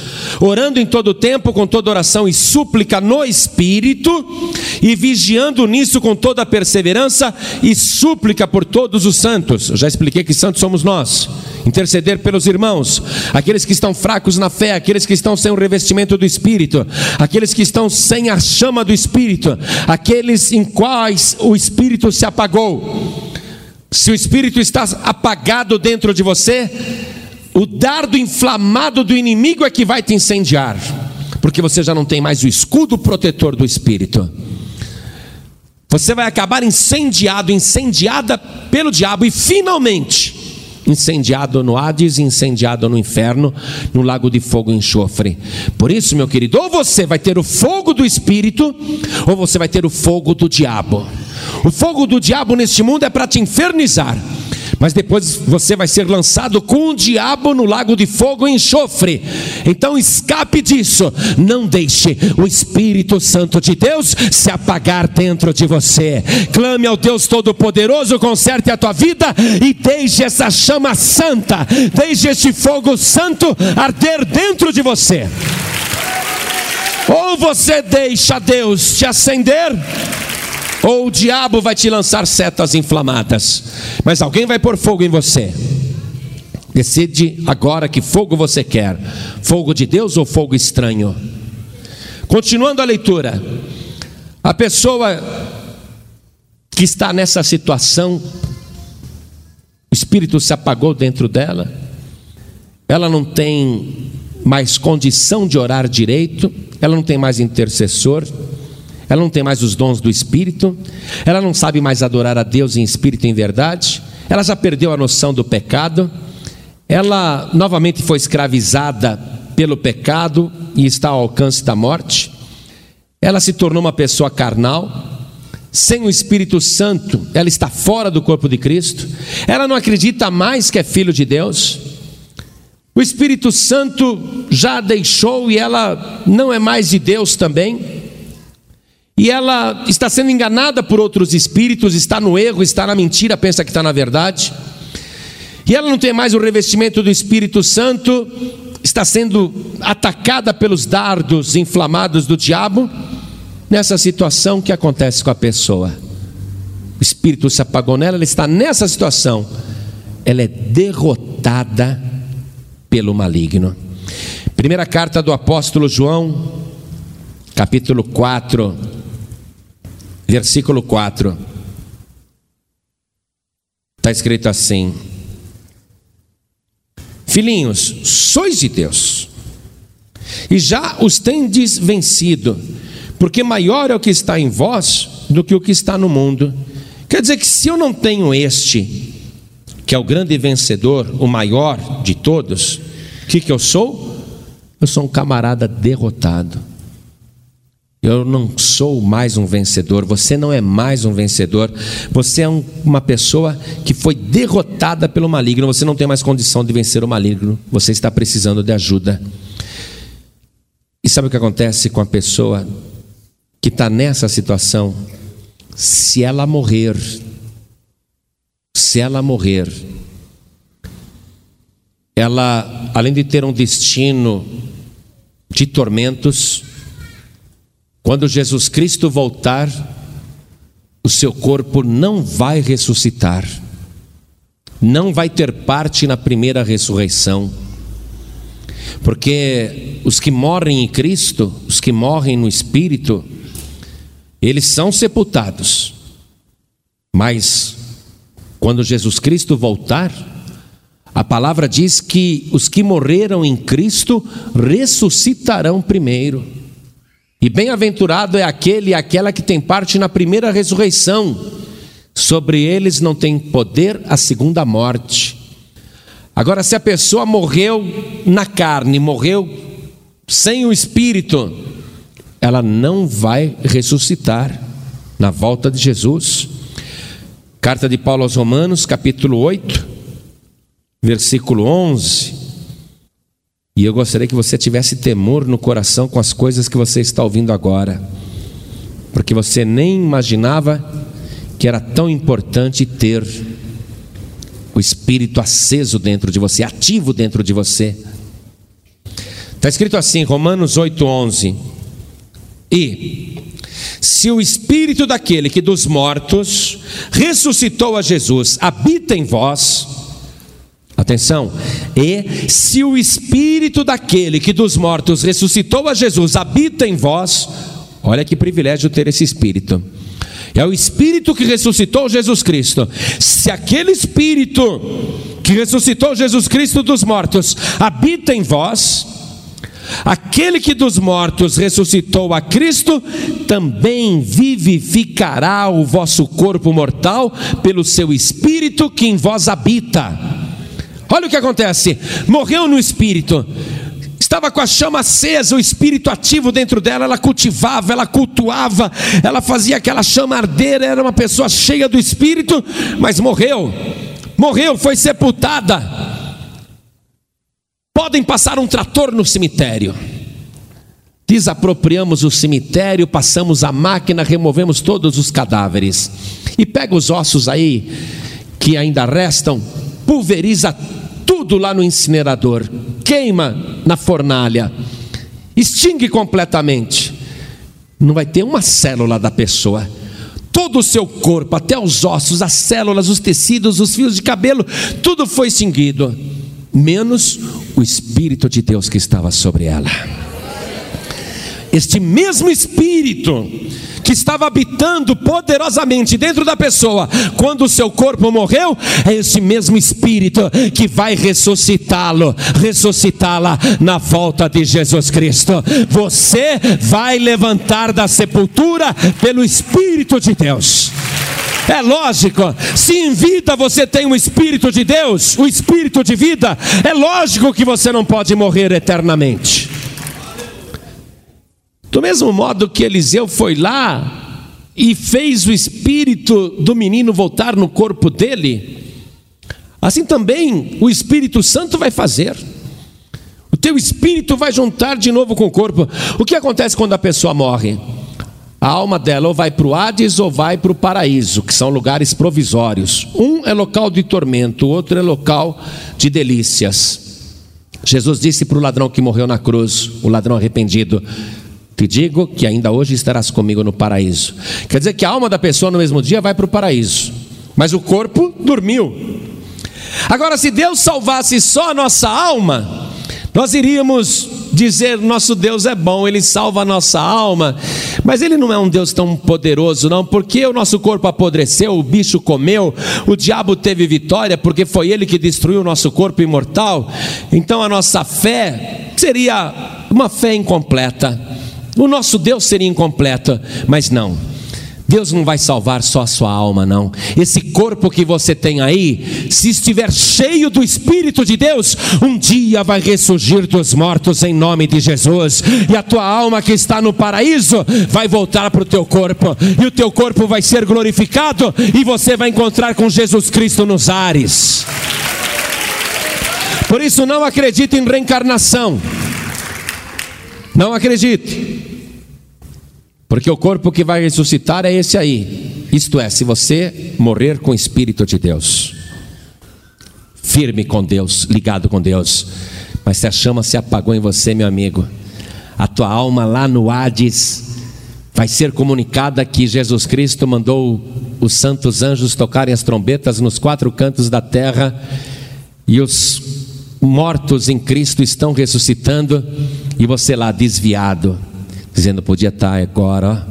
orando em todo tempo, com toda oração e súplica no Espírito, e vigiando nisso com toda perseverança e súplica por todos os santos. Eu já expliquei que santos somos nós. Interceder pelos irmãos, aqueles que estão fracos na fé, aqueles que estão sem o revestimento do Espírito, aqueles que estão sem a chama do Espírito, aqueles em quais o Espírito se apagou se o espírito está apagado dentro de você, o dardo inflamado do inimigo é que vai te incendiar, porque você já não tem mais o escudo protetor do espírito. Você vai acabar incendiado, incendiada pelo diabo e finalmente incendiado no Hades, incendiado no inferno, no lago de fogo e enxofre. Por isso, meu querido, ou você vai ter o fogo do espírito, ou você vai ter o fogo do diabo. O fogo do diabo neste mundo é para te infernizar. Mas depois você vai ser lançado com o diabo no lago de fogo e enxofre. Então escape disso. Não deixe o Espírito Santo de Deus se apagar dentro de você. Clame ao Deus Todo-Poderoso, conserte a tua vida e deixe essa chama santa, deixe este fogo santo arder dentro de você. Ou você deixa Deus te acender ou o diabo vai te lançar setas inflamadas, mas alguém vai pôr fogo em você. Decide agora que fogo você quer: fogo de Deus ou fogo estranho. Continuando a leitura, a pessoa que está nessa situação, o espírito se apagou dentro dela, ela não tem mais condição de orar direito, ela não tem mais intercessor, ela não tem mais os dons do Espírito, ela não sabe mais adorar a Deus em espírito e em verdade, ela já perdeu a noção do pecado, ela novamente foi escravizada pelo pecado e está ao alcance da morte, ela se tornou uma pessoa carnal, sem o Espírito Santo, ela está fora do corpo de Cristo, ela não acredita mais que é filho de Deus. O Espírito Santo já a deixou e ela não é mais de Deus também e ela está sendo enganada por outros espíritos, está no erro, está na mentira, pensa que está na verdade, e ela não tem mais o revestimento do Espírito Santo, está sendo atacada pelos dardos inflamados do diabo, nessa situação que acontece com a pessoa. O espírito se apagou nela, ela está nessa situação, ela é derrotada pelo maligno. Primeira carta do apóstolo João, capítulo 4, versículo 4. Está escrito assim: Filhinhos, sois de Deus, e já os tendes vencido, porque maior é o que está em vós do que o que está no mundo. Quer dizer que se eu não tenho este, que é o grande vencedor, o maior de todos, o que, que eu sou? Eu sou um camarada derrotado. Eu não sou mais um vencedor, você não é mais um vencedor, você é um, uma pessoa que foi derrotada pelo maligno, você não tem mais condição de vencer o maligno, você está precisando de ajuda. E sabe o que acontece com a pessoa que está nessa situação? Se ela morrer, se ela morrer, ela, além de ter um destino de tormentos, quando Jesus Cristo voltar, o seu corpo não vai ressuscitar, não vai ter parte na primeira ressurreição, porque os que morrem em Cristo, os que morrem no Espírito, eles são sepultados, mas quando Jesus Cristo voltar, a palavra diz que os que morreram em Cristo ressuscitarão primeiro. E bem-aventurado é aquele e aquela que tem parte na primeira ressurreição. Sobre eles não tem poder a segunda morte. Agora, se a pessoa morreu na carne, morreu sem o espírito, ela não vai ressuscitar. na volta de Jesus. Carta de Paulo aos Romanos, capítulo 8, versículo 11. E eu gostaria que você tivesse temor no coração com as coisas que você está ouvindo agora, porque você nem imaginava que era tão importante ter o espírito aceso dentro de você, ativo dentro de você. Está escrito assim, Romanos 8,11: E se o espírito daquele que dos mortos ressuscitou a Jesus habita em vós, atenção, e se o espírito daquele que dos mortos ressuscitou a Jesus habita em vós, olha que privilégio ter esse espírito. É o Espírito que ressuscitou Jesus Cristo. Se aquele Espírito que ressuscitou Jesus Cristo dos mortos habita em vós, aquele que dos mortos ressuscitou a Cristo também vivificará o vosso corpo mortal pelo seu Espírito que em vós habita. Olha o que acontece: morreu no Espírito estava com a chama acesa, o espírito ativo dentro dela, ela cultivava, ela cultuava, ela fazia aquela chama arder, era uma pessoa cheia do espírito, mas morreu, morreu, foi sepultada. Podem passar um trator no cemitério. Desapropriamos o cemitério, passamos a máquina, removemos todos os cadáveres. E pega os ossos aí que ainda restam, pulveriza tudo lá no incinerador, queima na fornalha, extingue completamente. Não vai ter uma célula da pessoa. Todo o seu corpo, até os ossos, as células, os tecidos, os fios de cabelo, tudo foi extinguido, menos o Espírito de Deus que estava sobre ela. Este mesmo Espírito que estava habitando poderosamente dentro da pessoa quando o seu corpo morreu, é esse mesmo Espírito que vai ressuscitá-lo, ressuscitá-la na volta de Jesus Cristo. Você vai levantar da sepultura pelo Espírito de Deus. É lógico, se em vida você tem o Espírito de Deus, o Espírito de vida, é lógico que você não pode morrer eternamente. Do mesmo modo que Eliseu foi lá e fez o espírito do menino voltar no corpo dele, assim também o Espírito Santo vai fazer. O teu espírito vai juntar de novo com o corpo. O que acontece quando a pessoa morre? A alma dela ou vai para o Hades ou vai para o paraíso, que são lugares provisórios. Um é local de tormento, o outro é local de delícias. Jesus disse para o ladrão que morreu na cruz, o ladrão arrependido: te digo que ainda hoje estarás comigo no paraíso. Quer dizer que a alma da pessoa no mesmo dia vai para o paraíso, mas o corpo dormiu. Agora, se Deus salvasse só a nossa alma, nós iríamos dizer: nosso Deus é bom, Ele salva a nossa alma, mas Ele não é um Deus tão poderoso, não, porque o nosso corpo apodreceu, o bicho comeu, o diabo teve vitória, porque foi Ele que destruiu o nosso corpo imortal. Então a nossa fé seria uma fé incompleta. O nosso Deus seria incompleto, mas não. Deus não vai salvar só a sua alma, não. Esse corpo que você tem aí, se estiver cheio do Espírito de Deus, um dia vai ressurgir dos mortos em nome de Jesus. E a tua alma que está no paraíso vai voltar para o teu corpo. E o teu corpo vai ser glorificado. E você vai encontrar com Jesus Cristo nos ares. Por isso, não acredite em reencarnação. Não acredite. Porque o corpo que vai ressuscitar é esse aí. Isto é, se você morrer com o Espírito de Deus, firme com Deus, ligado com Deus. Mas se a chama se apagou em você, meu amigo, a tua alma lá no Hades vai ser comunicada que Jesus Cristo mandou os santos anjos tocarem as trombetas nos quatro cantos da terra e os mortos em Cristo estão ressuscitando e você lá desviado dizendo: podia estar tá agora,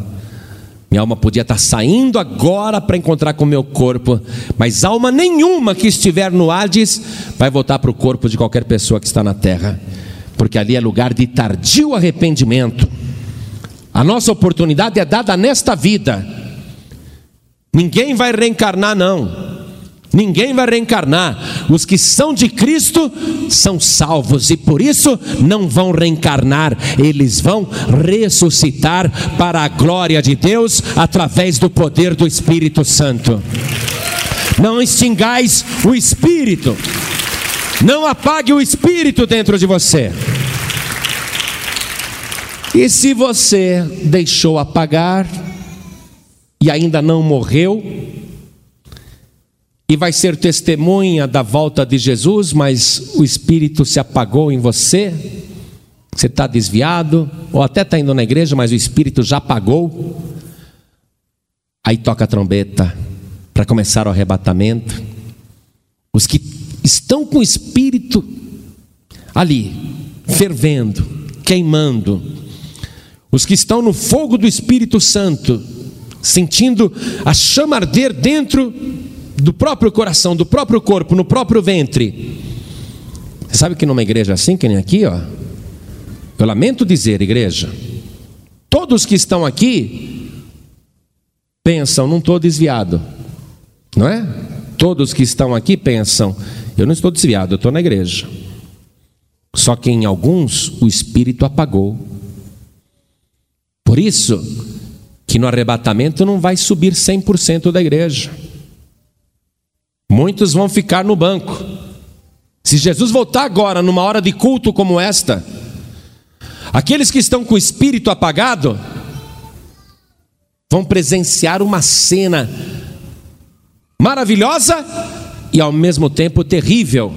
minha alma podia estar tá saindo agora para encontrar com o meu corpo, mas alma nenhuma que estiver no Hades vai voltar para o corpo de qualquer pessoa que está na terra, porque ali é lugar de tardio arrependimento. A nossa oportunidade é dada nesta vida. Ninguém vai reencarnar, não. Ninguém vai reencarnar. Os que são de Cristo são salvos e por isso não vão reencarnar, eles vão ressuscitar para a glória de Deus através do poder do Espírito Santo. Não extingais o Espírito, não apague o Espírito dentro de você. E se você deixou apagar e ainda não morreu, e vai ser testemunha da volta de Jesus, mas o Espírito se apagou em você, você está desviado, ou até está indo na igreja, mas o Espírito já apagou, aí toca a trombeta para começar o arrebatamento. Os que estão com o Espírito ali, fervendo, queimando, os que estão no fogo do Espírito Santo, sentindo a chama arder dentro do próprio coração, do próprio corpo, no próprio ventre. Você sabe que numa igreja assim, que nem aqui, ó, eu lamento dizer, igreja, todos que estão aqui pensam, não estou desviado, não é? Todos que estão aqui pensam, eu não estou desviado, eu estou na igreja. Só que em alguns o espírito apagou. Por isso que no arrebatamento não vai subir 100% da igreja. Muitos vão ficar no banco. Se Jesus voltar agora, numa hora de culto como esta, aqueles que estão com o espírito apagado vão presenciar uma cena maravilhosa e ao mesmo tempo terrível.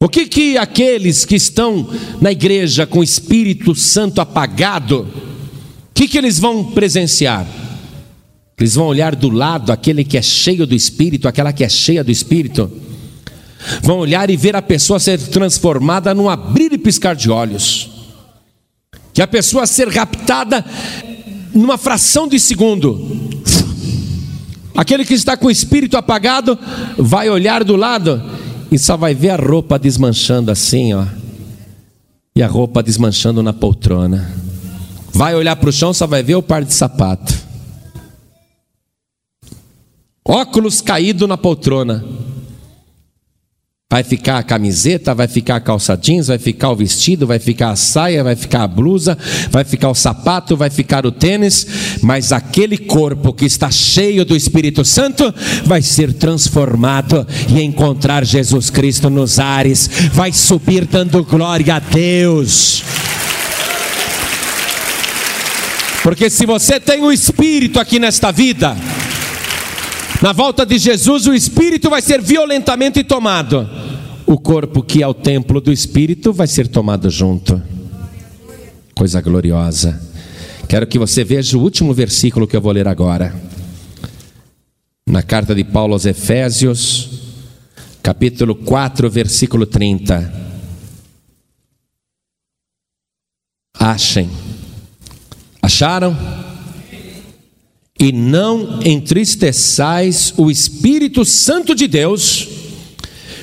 O que que aqueles que estão na igreja com o Espírito Santo apagado, o que que eles vão presenciar? Eles vão olhar do lado aquele que é cheio do Espírito, aquela que é cheia do Espírito. Vão olhar e ver a pessoa ser transformada num abrir e piscar de olhos. Que a pessoa ser raptada numa fração de segundo. Aquele que está com o espírito apagado vai olhar do lado e só vai ver a roupa desmanchando assim, ó. E a roupa desmanchando na poltrona. Vai olhar para o chão, só vai ver o par de sapato. Óculos caído na poltrona. Vai ficar a camiseta, vai ficar a calça jeans, vai ficar o vestido, vai ficar a saia, vai ficar a blusa, vai ficar o sapato, vai ficar o tênis, mas aquele corpo que está cheio do Espírito Santo vai ser transformado e encontrar Jesus Cristo nos ares, vai subir dando glória a Deus. Porque se você tem o Espírito aqui nesta vida, na volta de Jesus, o espírito vai ser violentamente tomado. O corpo, que é o templo do espírito, vai ser tomado junto. Coisa gloriosa. Quero que você veja o último versículo que eu vou ler agora. Na carta de Paulo aos Efésios, capítulo 4, versículo 30. Achem. Acharam? E não entristeçais o Espírito Santo de Deus,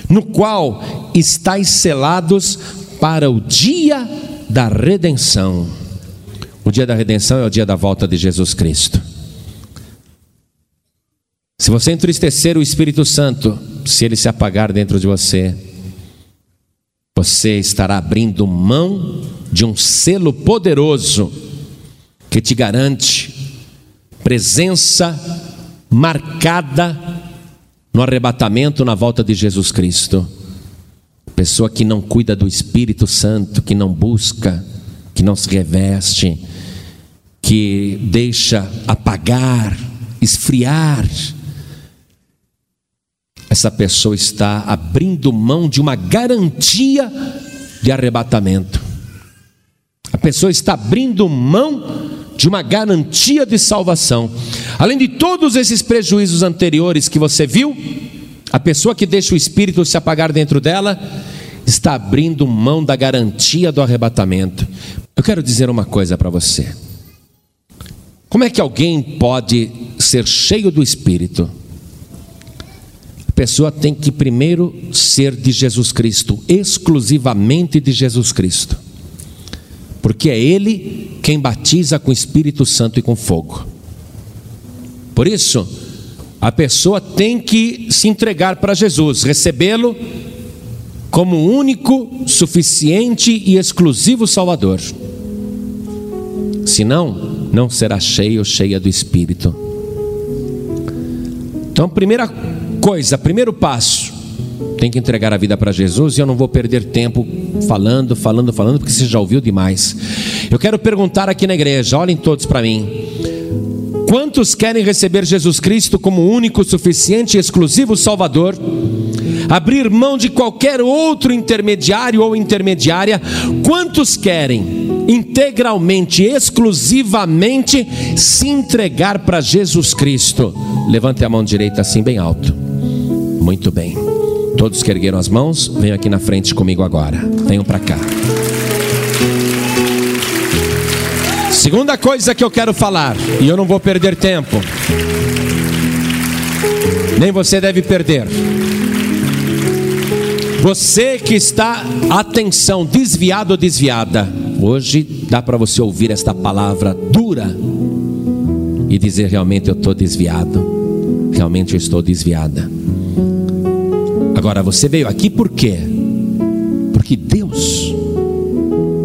no qual estáis selados para o dia da redenção. O dia da redenção é o dia da volta de Jesus Cristo. Se você entristecer o Espírito Santo, se ele se apagar dentro de você, você estará abrindo mão de um selo poderoso que te garante presença marcada no arrebatamento, na volta de Jesus Cristo. Pessoa que não cuida do Espírito Santo, que não busca, que não se reveste, que deixa apagar, esfriar. Essa pessoa está abrindo mão de uma garantia de arrebatamento. A pessoa está abrindo mão de uma garantia de salvação. Além de todos esses prejuízos anteriores que você viu, a pessoa que deixa o espírito se apagar dentro dela está abrindo mão da garantia do arrebatamento. Eu quero dizer uma coisa para você. Como é que alguém pode ser cheio do espírito? A pessoa tem que primeiro ser de Jesus Cristo, exclusivamente de Jesus Cristo porque é Ele quem batiza com Espírito Santo e com fogo. Por isso, a pessoa tem que se entregar para Jesus, recebê-lo como único, suficiente e exclusivo Salvador. Senão, não será cheio ou cheia do Espírito. Então, primeira coisa, primeiro passo, tem que entregar a vida para Jesus e eu não vou perder tempo falando, falando, falando, porque você já ouviu demais. Eu quero perguntar aqui na igreja, olhem todos para mim. Quantos querem receber Jesus Cristo como único, suficiente e exclusivo Salvador? Abrir mão de qualquer outro intermediário ou intermediária? Quantos querem integralmente, exclusivamente se entregar para Jesus Cristo? Levante a mão direita assim bem alto. Muito bem. Todos que ergueram as mãos, venham aqui na frente comigo agora. Venham para cá. Segunda coisa que eu quero falar, e eu não vou perder tempo, nem você deve perder. Você que está, atenção, desviado ou desviada, hoje dá para você ouvir esta palavra dura e dizer: realmente eu estou desviado, realmente eu estou desviada. Agora você veio aqui por quê? Porque Deus,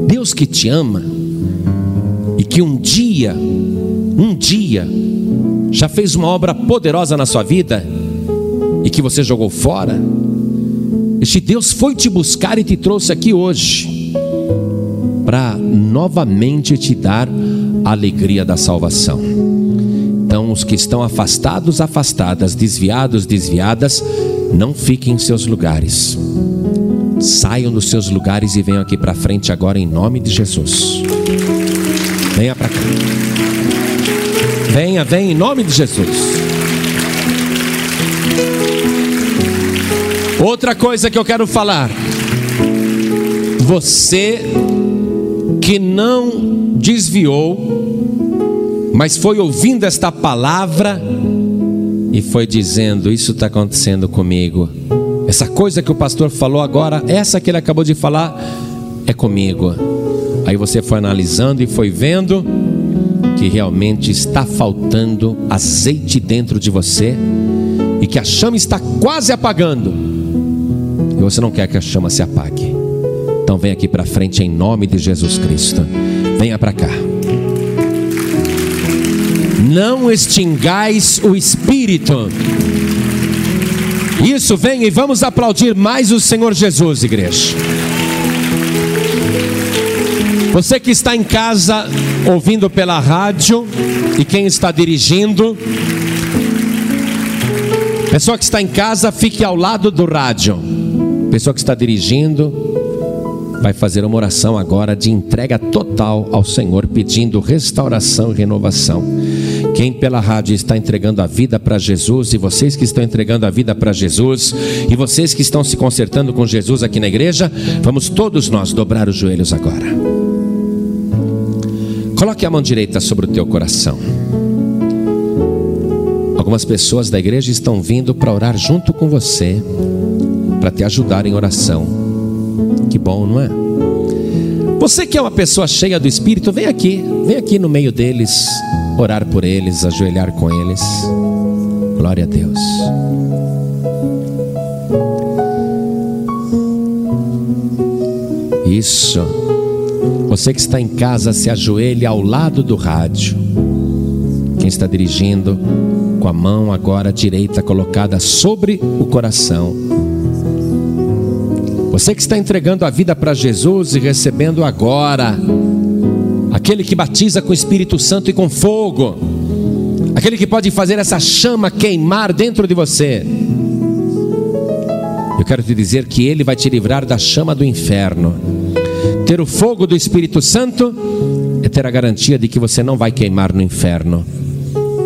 Deus que te ama, e que um dia, um dia, já fez uma obra poderosa na sua vida e que você jogou fora, este Deus foi te buscar e te trouxe aqui hoje para novamente te dar a alegria da salvação. Então, os que estão afastados, afastadas, desviados, desviadas, não fiquem em seus lugares. Saiam dos seus lugares e venham aqui para frente agora em nome de Jesus. Venha para cá. Venha, venha em nome de Jesus. Outra coisa que eu quero falar. Você que não desviou, mas foi ouvindo esta palavra e foi dizendo: Isso está acontecendo comigo. Essa coisa que o pastor falou agora, essa que ele acabou de falar, é comigo. Aí você foi analisando e foi vendo que realmente está faltando azeite dentro de você e que a chama está quase apagando. E você não quer que a chama se apague. Então vem aqui para frente em nome de Jesus Cristo. Venha para cá. Não extingais o espírito. Isso, vem e vamos aplaudir mais o Senhor Jesus, igreja. Você que está em casa ouvindo pela rádio e quem está dirigindo, pessoa que está em casa, fique ao lado do rádio. Pessoa que está dirigindo, vai fazer uma oração agora de entrega total ao Senhor, pedindo restauração e renovação. Quem pela rádio está entregando a vida para Jesus, e vocês que estão entregando a vida para Jesus, e vocês que estão se consertando com Jesus aqui na igreja, vamos todos nós dobrar os joelhos agora. Coloque a mão direita sobre o teu coração. Algumas pessoas da igreja estão vindo para orar junto com você, para te ajudar em oração. Que bom, não é? Você que é uma pessoa cheia do Espírito, vem aqui, vem aqui no meio deles, orar por eles, ajoelhar com eles. Glória a Deus. Isso. Você que está em casa, se ajoelhe ao lado do rádio. Quem está dirigindo, com a mão agora direita colocada sobre o coração. Você que está entregando a vida para Jesus e recebendo agora, aquele que batiza com o Espírito Santo e com fogo, aquele que pode fazer essa chama queimar dentro de você. Eu quero te dizer que Ele vai te livrar da chama do inferno ter o fogo do Espírito Santo é ter a garantia de que você não vai queimar no inferno.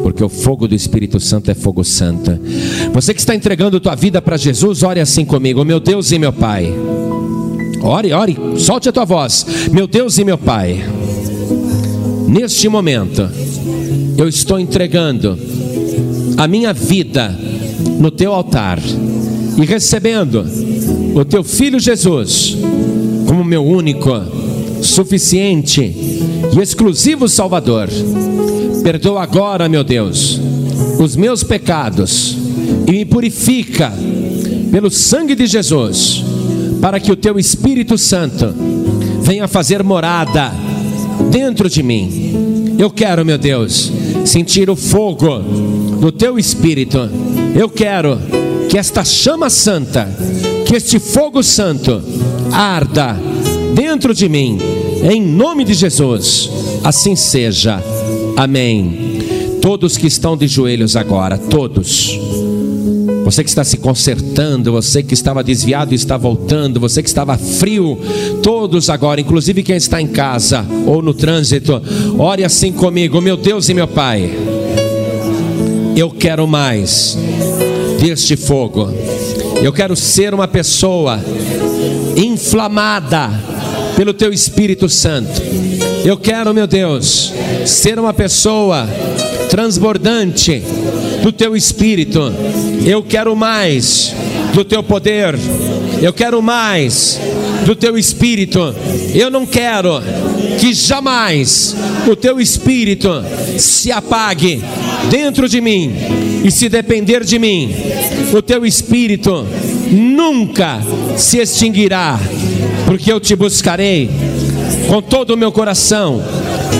Porque o fogo do Espírito Santo é fogo santo. Você que está entregando tua vida para Jesus, ore assim comigo, meu Deus e meu Pai. Ore, ore, solte a tua voz. Meu Deus e meu Pai. Neste momento, eu estou entregando a minha vida no teu altar e recebendo o teu filho Jesus como meu único, suficiente e exclusivo Salvador. Perdoa agora, meu Deus, os meus pecados e me purifica pelo sangue de Jesus, para que o teu Espírito Santo venha fazer morada dentro de mim. Eu quero, meu Deus, sentir o fogo do teu Espírito. Eu quero que esta chama santa, que este fogo santo arda dentro de mim, em nome de Jesus. Assim seja. Amém. Todos que estão de joelhos agora, todos você que está se consertando, você que estava desviado e está voltando, você que estava frio, todos agora, inclusive quem está em casa ou no trânsito, ore assim comigo, meu Deus e meu Pai. Eu quero mais deste fogo. Eu quero ser uma pessoa inflamada pelo teu Espírito Santo. Eu quero, meu Deus, ser uma pessoa transbordante do teu espírito. Eu quero mais do teu poder. Eu quero mais do teu espírito. Eu não quero que jamais o teu espírito se apague dentro de mim. E se depender de mim, o teu espírito nunca se extinguirá, porque eu te buscarei com todo o meu coração,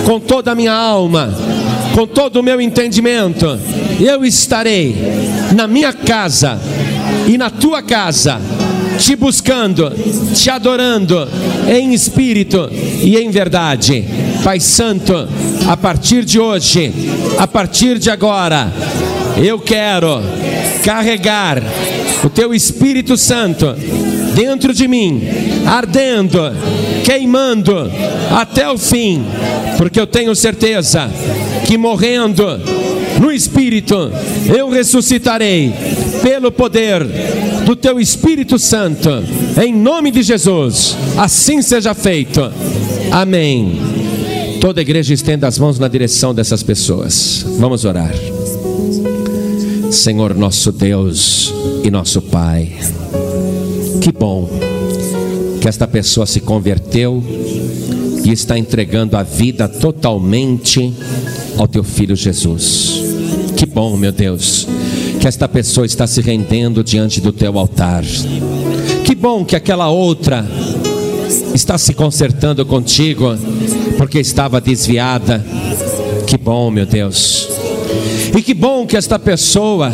com toda a minha alma, com todo o meu entendimento eu estarei na minha casa e na tua casa, te buscando, te adorando em espírito e em verdade. Pai Santo, a partir de hoje, a partir de agora, eu quero carregar o teu Espírito Santo dentro de mim, ardendo, queimando até o fim, porque eu tenho certeza que morrendo no Espírito, eu ressuscitarei pelo poder do Teu Espírito Santo, em nome de Jesus, assim seja feito. Amém. Toda a igreja estenda as mãos na direção dessas pessoas. Vamos orar. Senhor nosso Deus e nosso Pai, que bom que esta pessoa se converteu e está entregando a vida totalmente ao teu filho Jesus. Que bom, meu Deus, que esta pessoa está se rendendo diante do teu altar. Que bom que aquela outra está se consertando contigo, porque estava desviada. Que bom, meu Deus. E que bom que esta pessoa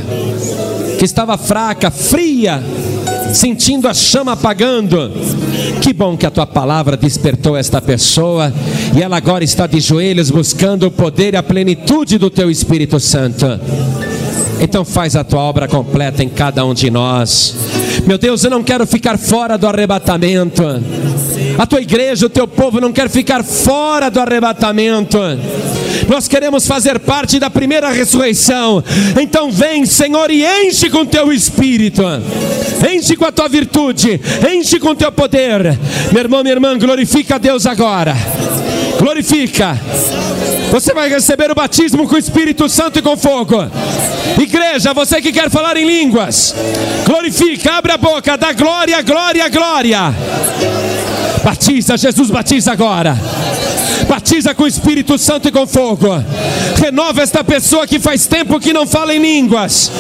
que estava fraca, fria, sentindo a chama apagando. Que bom que a tua palavra despertou esta pessoa e ela agora está de joelhos buscando o poder e a plenitude do teu Espírito Santo. Então faz a tua obra completa em cada um de nós. Meu Deus, eu não quero ficar fora do arrebatamento. A tua igreja, o teu povo não quer ficar fora do arrebatamento. Nós queremos fazer parte da primeira ressurreição. Então vem, Senhor, e enche com teu espírito. Enche com a tua virtude, enche com teu poder. Meu irmão, minha irmã, glorifica a Deus agora. Glorifica. Você vai receber o batismo com o Espírito Santo e com fogo. Igreja, você que quer falar em línguas, glorifica, abre a boca, dá glória, glória, glória. Batiza, Jesus batiza agora. Batiza com o Espírito Santo e com fogo. Renova esta pessoa que faz tempo que não fala em línguas.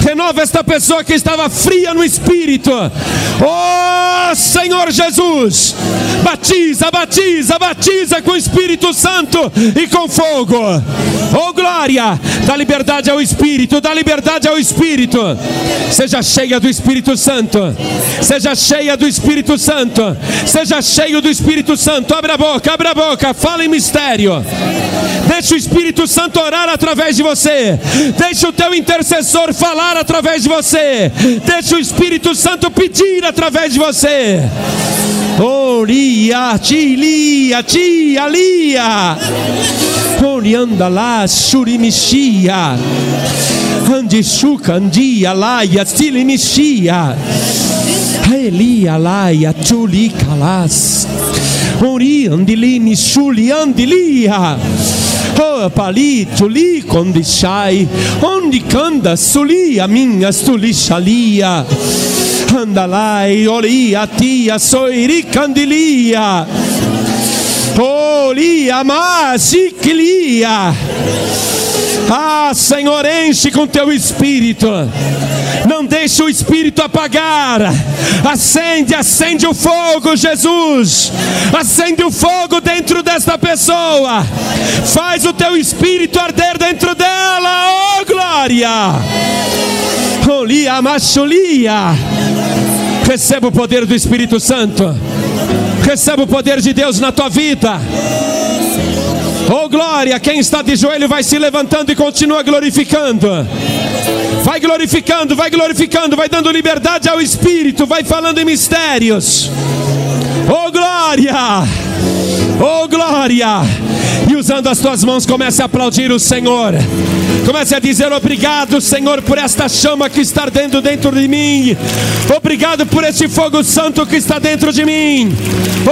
Renova esta pessoa que estava fria no espírito. Oh, Senhor Jesus, batiza, batiza, batiza com o Espírito Santo e com fogo. Oh, glória, dá liberdade ao Espírito, dá liberdade ao Espírito. Seja cheia do Espírito Santo. Seja cheia do Espírito Santo. Seja cheio do Espírito Santo. Abra a boca, abra a boca, fala em mistério. Deixa o Espírito Santo orar através de você. Deixa o teu intercessor falar através de você. Deixa o Espírito Santo pedir através de você. Oria, tilia, tia, lia. Orianda lá, surimixia. Andishuka, andia, laia, silimixia. Elia, laia, chulikalas. Ori, andilini, chuli, andilia. Oh, pali, chuli, condishai. Onde canda, suli, a minha, sulishalia. Andalai, oria, tia, soiri, candilia. Olia, masiklia. Ah, Senhor, enche com teu espírito. Não deixe o espírito apagar. Acende, acende o fogo, Jesus. Acende o fogo dentro desta pessoa. Faz o teu espírito arder dentro dela. Oh, glória! Olia, machulia. Receba o poder do Espírito Santo. Receba o poder de Deus na tua vida. Oh glória, quem está de joelho vai se levantando e continua glorificando. Vai glorificando, vai glorificando, vai dando liberdade ao Espírito, vai falando em mistérios. Oh glória! Oh glória! Usando as tuas mãos, comece a aplaudir o Senhor. Comece a dizer obrigado, Senhor, por esta chama que está dentro dentro de mim. Obrigado por este fogo santo que está dentro de mim.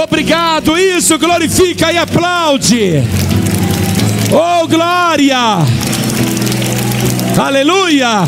Obrigado, isso glorifica e aplaude. Oh glória! Aleluia!